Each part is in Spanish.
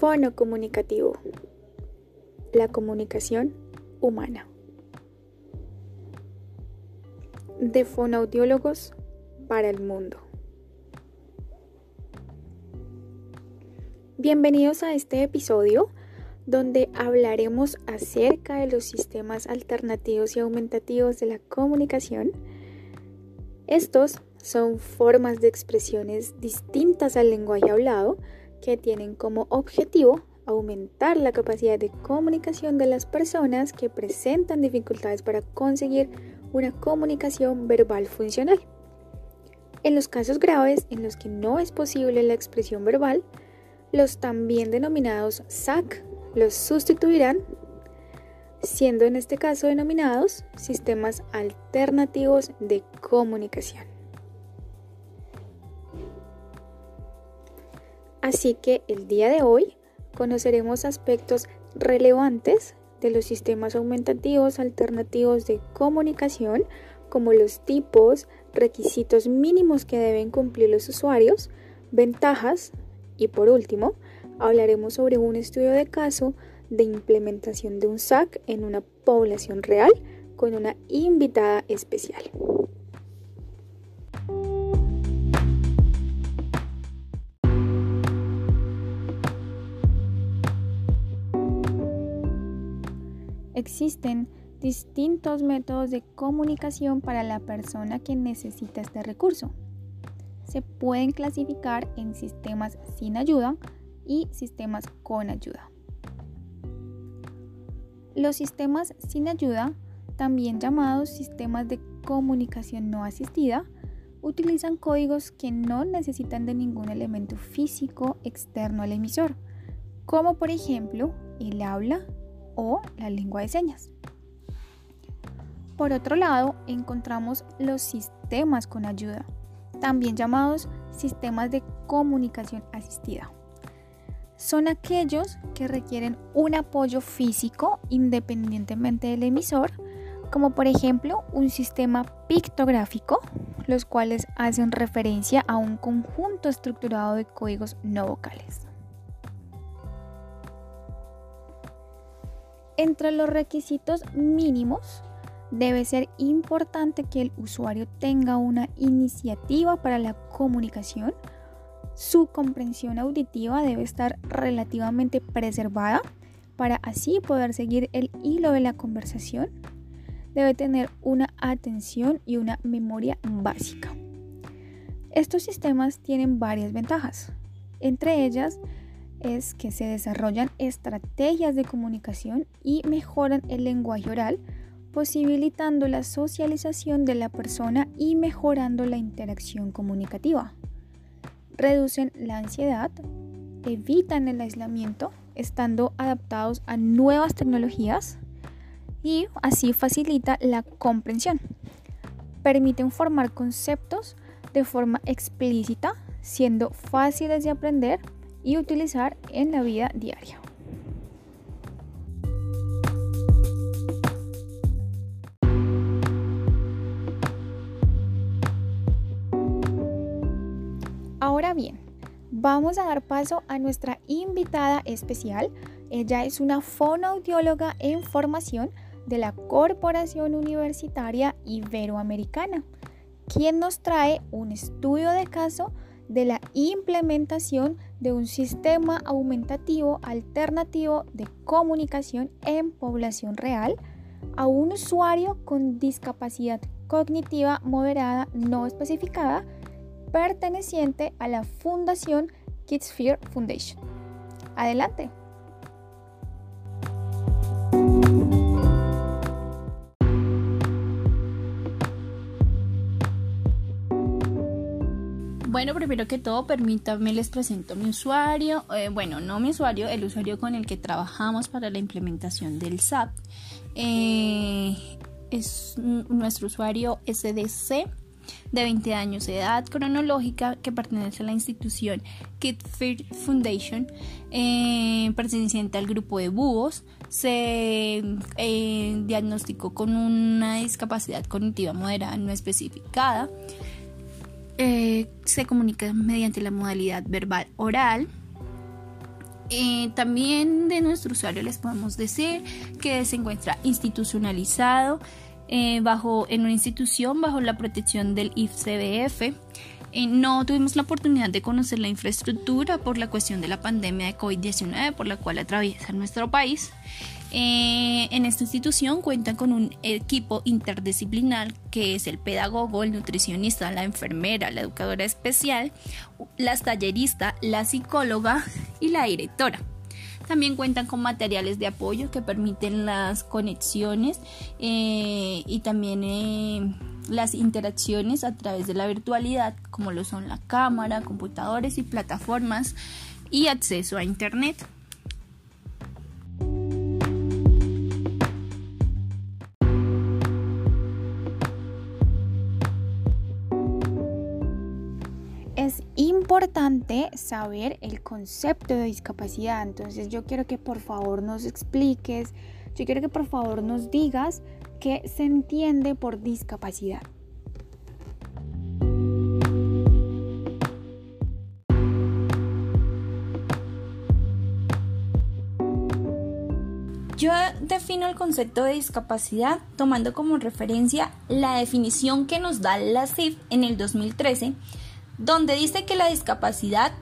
Fono comunicativo. La comunicación humana. De fonoaudiólogos para el mundo. Bienvenidos a este episodio donde hablaremos acerca de los sistemas alternativos y aumentativos de la comunicación. Estos son formas de expresiones distintas al lenguaje hablado que tienen como objetivo aumentar la capacidad de comunicación de las personas que presentan dificultades para conseguir una comunicación verbal funcional. En los casos graves en los que no es posible la expresión verbal, los también denominados SAC los sustituirán, siendo en este caso denominados sistemas alternativos de comunicación. Así que el día de hoy conoceremos aspectos relevantes de los sistemas aumentativos alternativos de comunicación, como los tipos, requisitos mínimos que deben cumplir los usuarios, ventajas y por último, hablaremos sobre un estudio de caso de implementación de un SAC en una población real con una invitada especial. Existen distintos métodos de comunicación para la persona que necesita este recurso. Se pueden clasificar en sistemas sin ayuda y sistemas con ayuda. Los sistemas sin ayuda, también llamados sistemas de comunicación no asistida, utilizan códigos que no necesitan de ningún elemento físico externo al emisor, como por ejemplo el habla o la lengua de señas. Por otro lado, encontramos los sistemas con ayuda, también llamados sistemas de comunicación asistida. Son aquellos que requieren un apoyo físico independientemente del emisor, como por ejemplo un sistema pictográfico, los cuales hacen referencia a un conjunto estructurado de códigos no vocales. Entre los requisitos mínimos debe ser importante que el usuario tenga una iniciativa para la comunicación, su comprensión auditiva debe estar relativamente preservada para así poder seguir el hilo de la conversación. Debe tener una atención y una memoria básica. Estos sistemas tienen varias ventajas. Entre ellas, es que se desarrollan estrategias de comunicación y mejoran el lenguaje oral, posibilitando la socialización de la persona y mejorando la interacción comunicativa. Reducen la ansiedad, evitan el aislamiento, estando adaptados a nuevas tecnologías y así facilita la comprensión. Permiten formar conceptos de forma explícita, siendo fáciles de aprender y utilizar en la vida diaria. Ahora bien, vamos a dar paso a nuestra invitada especial. Ella es una fonoaudióloga en formación de la Corporación Universitaria Iberoamericana, quien nos trae un estudio de caso de la implementación de un sistema aumentativo alternativo de comunicación en población real a un usuario con discapacidad cognitiva moderada no especificada perteneciente a la Fundación Kids Fear Foundation. Adelante. Bueno, primero que todo, permítanme les presento mi usuario. Eh, bueno, no mi usuario, el usuario con el que trabajamos para la implementación del SAP. Eh, es nuestro usuario SDC de 20 años de edad cronológica que pertenece a la institución Kid Fear Foundation, eh, perteneciente al grupo de búhos. Se diagnosticó con una discapacidad cognitiva moderada no especificada. Eh, se comunica mediante la modalidad verbal oral. Eh, también de nuestro usuario les podemos decir que se encuentra institucionalizado eh, bajo, en una institución bajo la protección del IFCBF. Eh, no tuvimos la oportunidad de conocer la infraestructura por la cuestión de la pandemia de COVID-19 por la cual atraviesa nuestro país. Eh, en esta institución cuentan con un equipo interdisciplinar que es el pedagogo, el nutricionista, la enfermera, la educadora especial, la tallerista, la psicóloga y la directora. También cuentan con materiales de apoyo que permiten las conexiones eh, y también eh, las interacciones a través de la virtualidad, como lo son la cámara, computadores y plataformas y acceso a Internet. Saber el concepto de discapacidad. Entonces yo quiero que por favor nos expliques, yo quiero que por favor nos digas qué se entiende por discapacidad. Yo defino el concepto de discapacidad tomando como referencia la definición que nos da la CIF en el 2013 donde dice que la discapacidad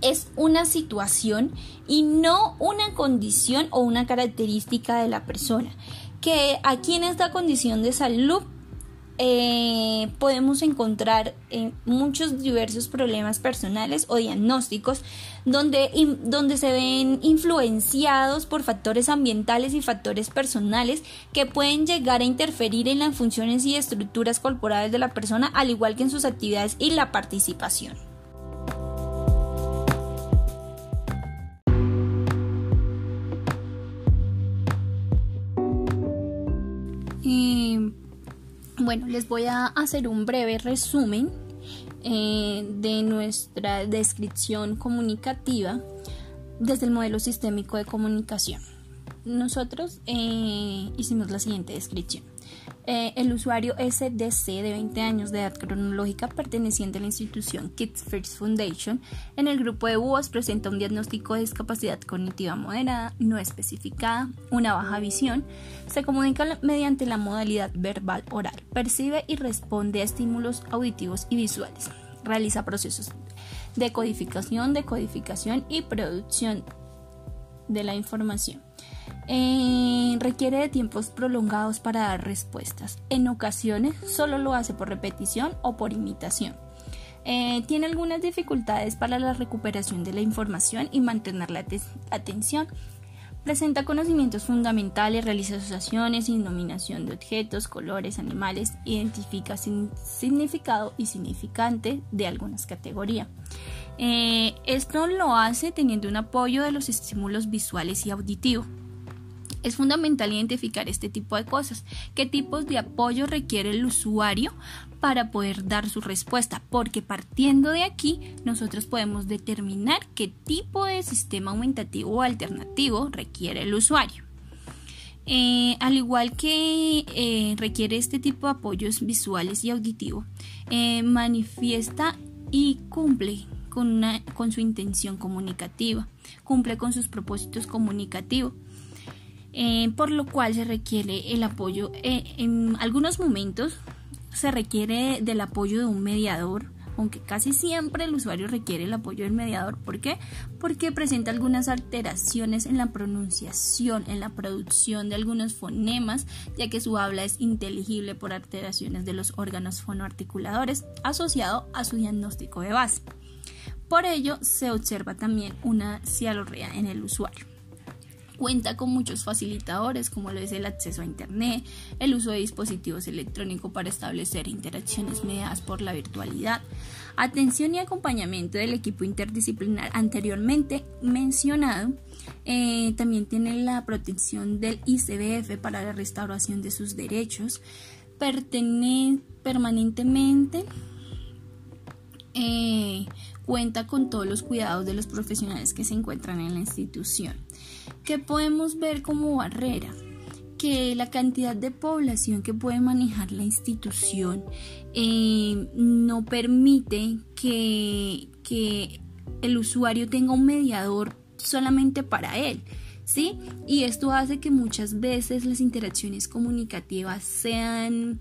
es una situación y no una condición o una característica de la persona. Que aquí en esta condición de salud eh, podemos encontrar eh, muchos diversos problemas personales o diagnósticos donde, donde se ven influenciados por factores ambientales y factores personales que pueden llegar a interferir en las funciones y estructuras corporales de la persona al igual que en sus actividades y la participación. Bueno, les voy a hacer un breve resumen eh, de nuestra descripción comunicativa desde el modelo sistémico de comunicación. Nosotros eh, hicimos la siguiente descripción. Eh, el usuario SDC de 20 años de edad cronológica perteneciente a la institución Kids First Foundation en el grupo de búhos presenta un diagnóstico de discapacidad cognitiva moderada no especificada, una baja visión, se comunica mediante la modalidad verbal oral, percibe y responde a estímulos auditivos y visuales, realiza procesos de codificación, decodificación y producción de la información. Eh, requiere de tiempos prolongados para dar respuestas. En ocasiones solo lo hace por repetición o por imitación. Eh, tiene algunas dificultades para la recuperación de la información y mantener la atención. Presenta conocimientos fundamentales, realiza asociaciones y denominación de objetos, colores, animales, identifica significado y significante de algunas categorías. Eh, esto lo hace teniendo un apoyo de los estímulos visuales y auditivos. Es fundamental identificar este tipo de cosas, qué tipos de apoyo requiere el usuario para poder dar su respuesta, porque partiendo de aquí nosotros podemos determinar qué tipo de sistema aumentativo o alternativo requiere el usuario. Eh, al igual que eh, requiere este tipo de apoyos visuales y auditivos, eh, manifiesta y cumple con, con su intención comunicativa, cumple con sus propósitos comunicativos. Eh, por lo cual se requiere el apoyo. Eh, en algunos momentos se requiere del apoyo de un mediador, aunque casi siempre el usuario requiere el apoyo del mediador. ¿Por qué? Porque presenta algunas alteraciones en la pronunciación, en la producción de algunos fonemas, ya que su habla es inteligible por alteraciones de los órganos fonoarticuladores asociado a su diagnóstico de base. Por ello, se observa también una cialorrea en el usuario. Cuenta con muchos facilitadores como lo es el acceso a Internet, el uso de dispositivos electrónicos para establecer interacciones mediadas por la virtualidad, atención y acompañamiento del equipo interdisciplinar anteriormente mencionado. Eh, también tiene la protección del ICBF para la restauración de sus derechos. Permanentemente eh, cuenta con todos los cuidados de los profesionales que se encuentran en la institución. ¿Qué podemos ver como barrera? Que la cantidad de población que puede manejar la institución eh, no permite que, que el usuario tenga un mediador solamente para él. ¿Sí? Y esto hace que muchas veces las interacciones comunicativas sean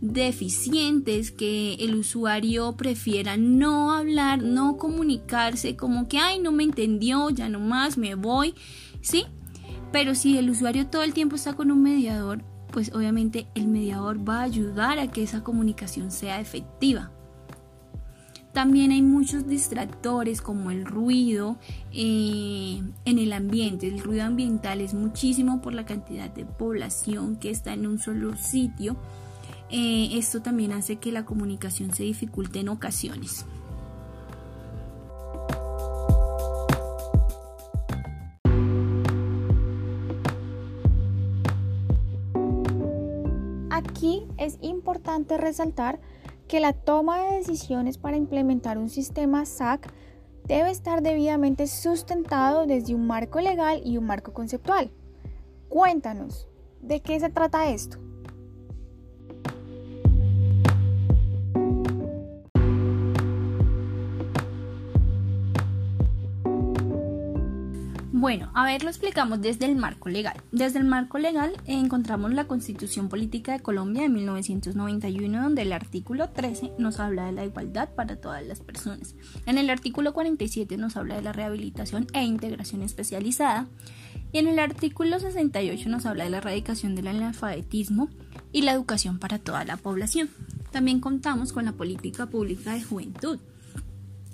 deficientes, que el usuario prefiera no hablar, no comunicarse, como que, ay, no me entendió, ya no más, me voy, ¿sí? Pero si el usuario todo el tiempo está con un mediador, pues obviamente el mediador va a ayudar a que esa comunicación sea efectiva. También hay muchos distractores como el ruido eh, en el ambiente. El ruido ambiental es muchísimo por la cantidad de población que está en un solo sitio. Eh, esto también hace que la comunicación se dificulte en ocasiones. Aquí es importante resaltar que la toma de decisiones para implementar un sistema SAC debe estar debidamente sustentado desde un marco legal y un marco conceptual. Cuéntanos, ¿de qué se trata esto? Bueno, a ver, lo explicamos desde el marco legal. Desde el marco legal encontramos la Constitución Política de Colombia de 1991, donde el artículo 13 nos habla de la igualdad para todas las personas. En el artículo 47 nos habla de la rehabilitación e integración especializada. Y en el artículo 68 nos habla de la erradicación del analfabetismo y la educación para toda la población. También contamos con la política pública de juventud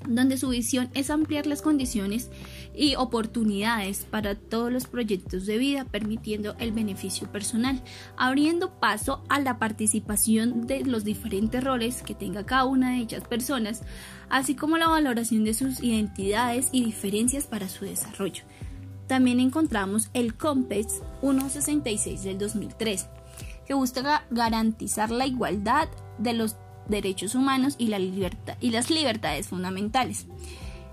donde su visión es ampliar las condiciones y oportunidades para todos los proyectos de vida, permitiendo el beneficio personal, abriendo paso a la participación de los diferentes roles que tenga cada una de ellas personas, así como la valoración de sus identidades y diferencias para su desarrollo. También encontramos el COMPES 166 del 2003, que busca garantizar la igualdad de los derechos humanos y, las libertades fundamentales,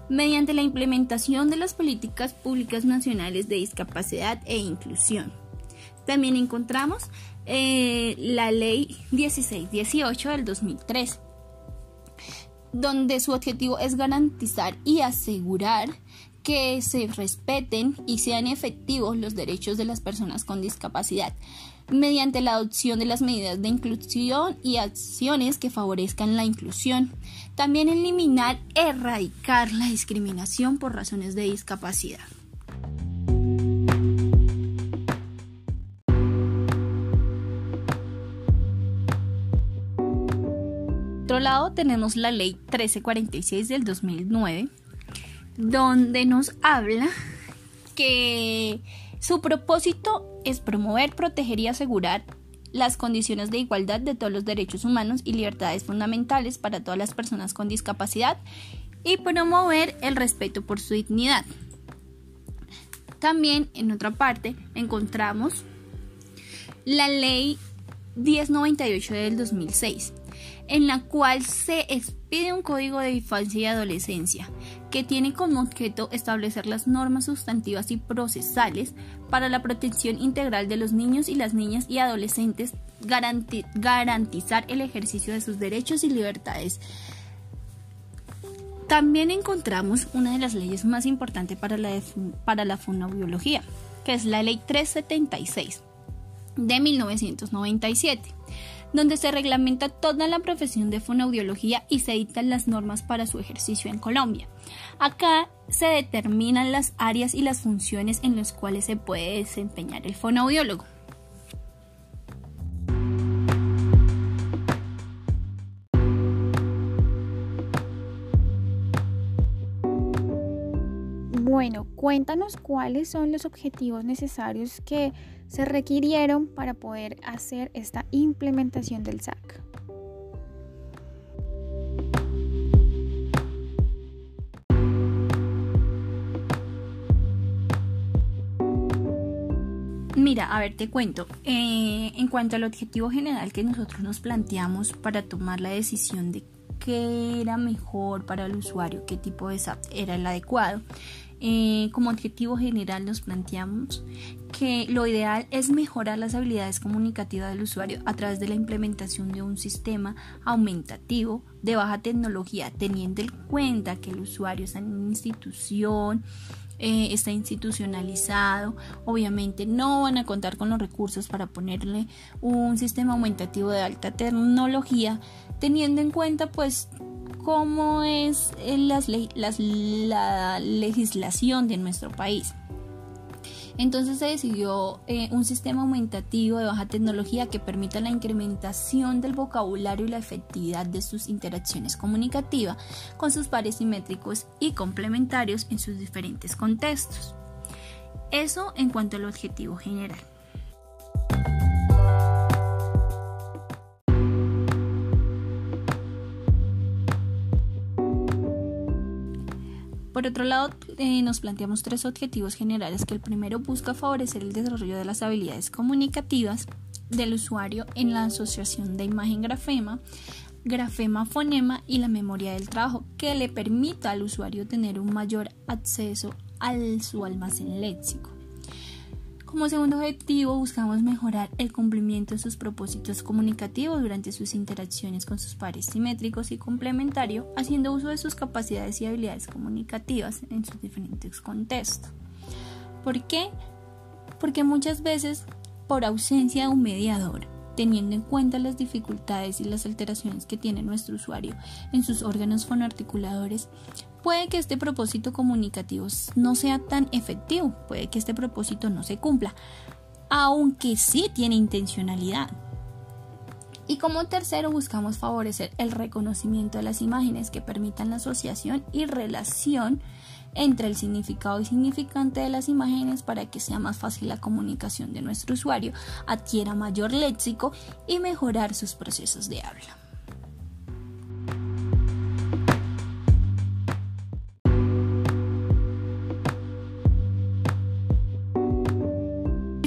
mediante la implementación de las políticas públicas nacionales de discapacidad e inclusión. También encontramos eh, la ley 1618 del 2003, donde su objetivo es garantizar y asegurar que se respeten y sean efectivos los derechos de las personas con discapacidad, mediante la adopción de las medidas de inclusión y acciones que favorezcan la inclusión. También eliminar, erradicar la discriminación por razones de discapacidad. Por otro lado tenemos la ley 1346 del 2009, donde nos habla que su propósito es promover, proteger y asegurar las condiciones de igualdad de todos los derechos humanos y libertades fundamentales para todas las personas con discapacidad y promover el respeto por su dignidad. También en otra parte encontramos la ley 1098 del 2006, en la cual se expide un código de infancia y adolescencia que tiene como objeto establecer las normas sustantivas y procesales para la protección integral de los niños y las niñas y adolescentes, garantizar el ejercicio de sus derechos y libertades. También encontramos una de las leyes más importantes para la, para la fonobiología, que es la Ley 376 de 1997 donde se reglamenta toda la profesión de fonoaudiología y se dictan las normas para su ejercicio en Colombia. Acá se determinan las áreas y las funciones en las cuales se puede desempeñar el fonoaudiólogo. Bueno, cuéntanos cuáles son los objetivos necesarios que se requirieron para poder hacer esta implementación del SAC. Mira, a ver, te cuento. Eh, en cuanto al objetivo general que nosotros nos planteamos para tomar la decisión de qué era mejor para el usuario, qué tipo de SAP era el adecuado, eh, como objetivo general nos planteamos que lo ideal es mejorar las habilidades comunicativas del usuario a través de la implementación de un sistema aumentativo de baja tecnología, teniendo en cuenta que el usuario está en una institución eh, está institucionalizado, obviamente no van a contar con los recursos para ponerle un sistema aumentativo de alta tecnología, teniendo en cuenta pues cómo es eh, la legislación de nuestro país. Entonces se decidió eh, un sistema aumentativo de baja tecnología que permita la incrementación del vocabulario y la efectividad de sus interacciones comunicativas con sus pares simétricos y complementarios en sus diferentes contextos. Eso en cuanto al objetivo general. Por otro lado, eh, nos planteamos tres objetivos generales que el primero busca favorecer el desarrollo de las habilidades comunicativas del usuario en la asociación de imagen-grafema, grafema-fonema y la memoria del trabajo, que le permita al usuario tener un mayor acceso a su almacén léxico. Como segundo objetivo, buscamos mejorar el cumplimiento de sus propósitos comunicativos durante sus interacciones con sus pares simétricos y complementarios, haciendo uso de sus capacidades y habilidades comunicativas en sus diferentes contextos. ¿Por qué? Porque muchas veces, por ausencia de un mediador, teniendo en cuenta las dificultades y las alteraciones que tiene nuestro usuario en sus órganos fonoarticuladores, puede que este propósito comunicativo no sea tan efectivo, puede que este propósito no se cumpla, aunque sí tiene intencionalidad. Y como tercero buscamos favorecer el reconocimiento de las imágenes que permitan la asociación y relación entre el significado y significante de las imágenes para que sea más fácil la comunicación de nuestro usuario, adquiera mayor léxico y mejorar sus procesos de habla.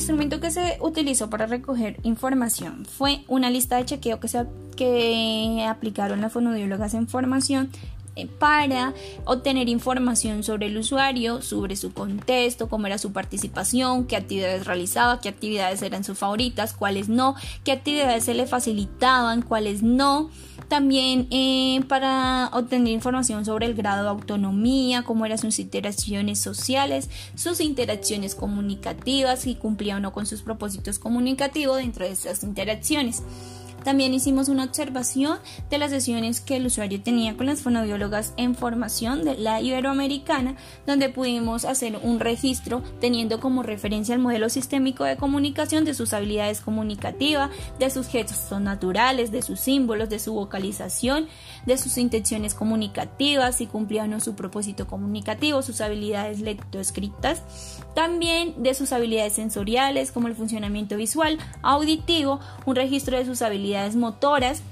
Instrumento que se utilizó para recoger información fue una lista de chequeo que, se, que aplicaron las fonodiólogas en formación eh, para obtener información sobre el usuario, sobre su contexto, cómo era su participación, qué actividades realizaba, qué actividades eran sus favoritas, cuáles no, qué actividades se le facilitaban, cuáles no. También eh, para obtener información sobre el grado de autonomía, cómo eran sus interacciones sociales, sus interacciones comunicativas, si cumplía o no con sus propósitos comunicativos dentro de esas interacciones. También hicimos una observación de las sesiones que el usuario tenía con las fonobiólogas en formación de la Iberoamericana, donde pudimos hacer un registro teniendo como referencia el modelo sistémico de comunicación de sus habilidades comunicativas, de sus gestos naturales, de sus símbolos, de su vocalización, de sus intenciones comunicativas, si cumplía o no su propósito comunicativo, sus habilidades lectoescritas, también de sus habilidades sensoriales como el funcionamiento visual, auditivo, un registro de sus habilidades motoras.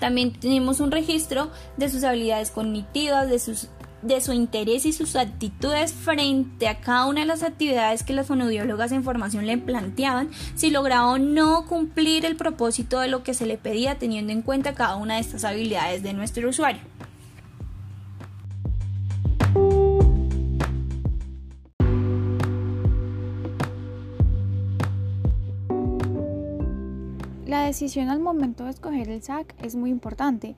También tenemos un registro de sus habilidades cognitivas, de, sus, de su interés y sus actitudes frente a cada una de las actividades que las fonodiólogas en formación le planteaban, si lograba o no cumplir el propósito de lo que se le pedía teniendo en cuenta cada una de estas habilidades de nuestro usuario. La decisión al momento de escoger el SAC es muy importante.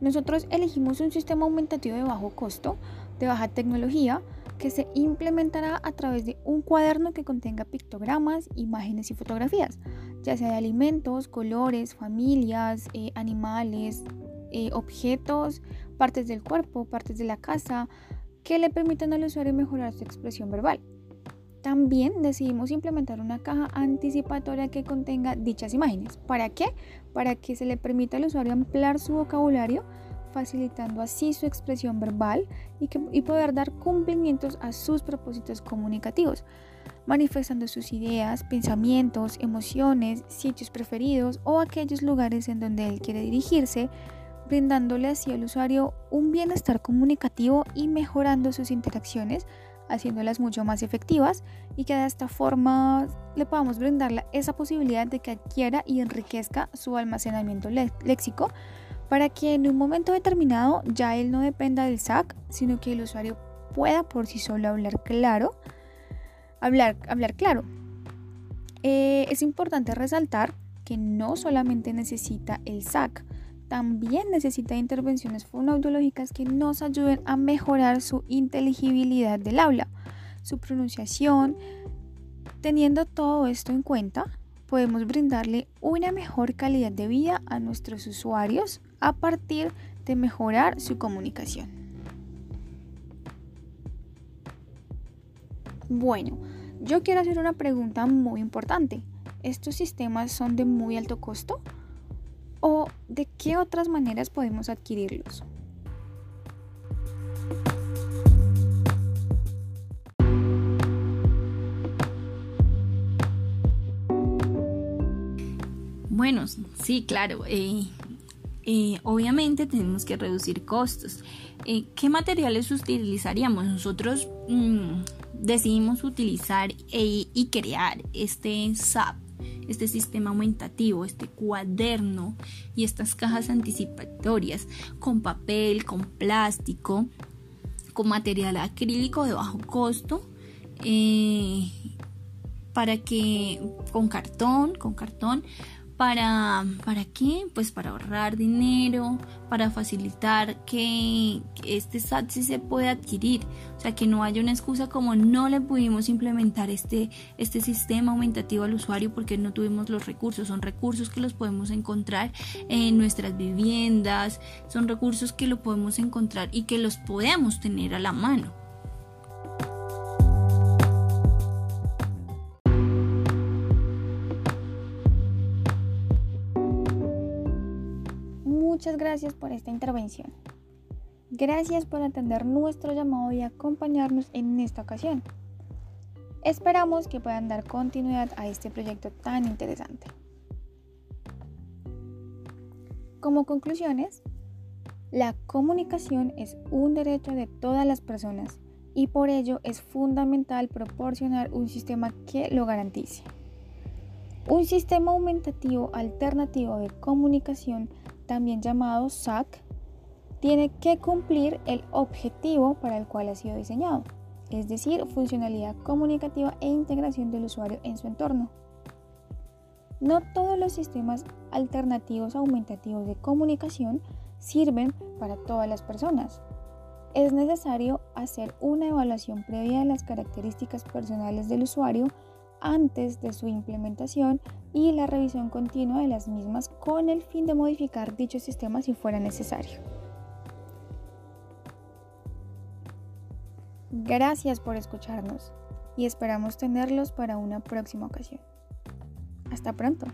Nosotros elegimos un sistema aumentativo de bajo costo, de baja tecnología, que se implementará a través de un cuaderno que contenga pictogramas, imágenes y fotografías, ya sea de alimentos, colores, familias, eh, animales, eh, objetos, partes del cuerpo, partes de la casa, que le permitan al usuario mejorar su expresión verbal. También decidimos implementar una caja anticipatoria que contenga dichas imágenes. ¿Para qué? Para que se le permita al usuario ampliar su vocabulario, facilitando así su expresión verbal y, poder dar cumplimientos a sus propósitos comunicativos, manifestando sus ideas, pensamientos, emociones, sitios preferidos o aquellos lugares en donde él quiere dirigirse, brindándole así al usuario un bienestar comunicativo y mejorando sus interacciones haciéndolas mucho más efectivas y que de esta forma le podamos brindarle esa posibilidad de que adquiera y enriquezca su almacenamiento léxico para que en un momento determinado ya él no dependa del SAC, sino que el usuario pueda por sí solo hablar claro. Hablar, hablar claro. Eh, es importante resaltar que no solamente necesita el SAC, también necesita intervenciones fonoaudiológicas que nos ayuden a mejorar su inteligibilidad del aula, su pronunciación. Teniendo todo esto en cuenta, podemos brindarle una mejor calidad de vida a nuestros usuarios a partir de mejorar su comunicación. Bueno, yo quiero hacer una pregunta muy importante. ¿Estos sistemas son de muy alto costo? ¿O de qué otras maneras podemos adquirirlos? Bueno, sí, claro. Eh, eh, obviamente tenemos que reducir costos. Eh, ¿Qué materiales utilizaríamos? Nosotros mm, decidimos utilizar y crear este SAP este sistema aumentativo, este cuaderno y estas cajas anticipatorias con papel, con plástico, con material acrílico de bajo costo, eh, para que con cartón, con cartón, ¿Para, ¿Para qué? Pues para ahorrar dinero, para facilitar que este SAT se pueda adquirir. O sea, que no haya una excusa como no le pudimos implementar este, este sistema aumentativo al usuario porque no tuvimos los recursos. Son recursos que los podemos encontrar en nuestras viviendas, son recursos que lo podemos encontrar y que los podemos tener a la mano. Muchas gracias por esta intervención. Gracias por atender nuestro llamado y acompañarnos en esta ocasión. Esperamos que puedan dar continuidad a este proyecto tan interesante. Como conclusiones, la comunicación es un derecho de todas las personas y por ello es fundamental proporcionar un sistema que lo garantice. Un sistema aumentativo alternativo de comunicación también llamado SAC, tiene que cumplir el objetivo para el cual ha sido diseñado, es decir, funcionalidad comunicativa e integración del usuario en su entorno. No todos los sistemas alternativos aumentativos de comunicación sirven para todas las personas. Es necesario hacer una evaluación previa de las características personales del usuario antes de su implementación y la revisión continua de las mismas con el fin de modificar dicho sistema si fuera necesario. Gracias por escucharnos y esperamos tenerlos para una próxima ocasión. Hasta pronto.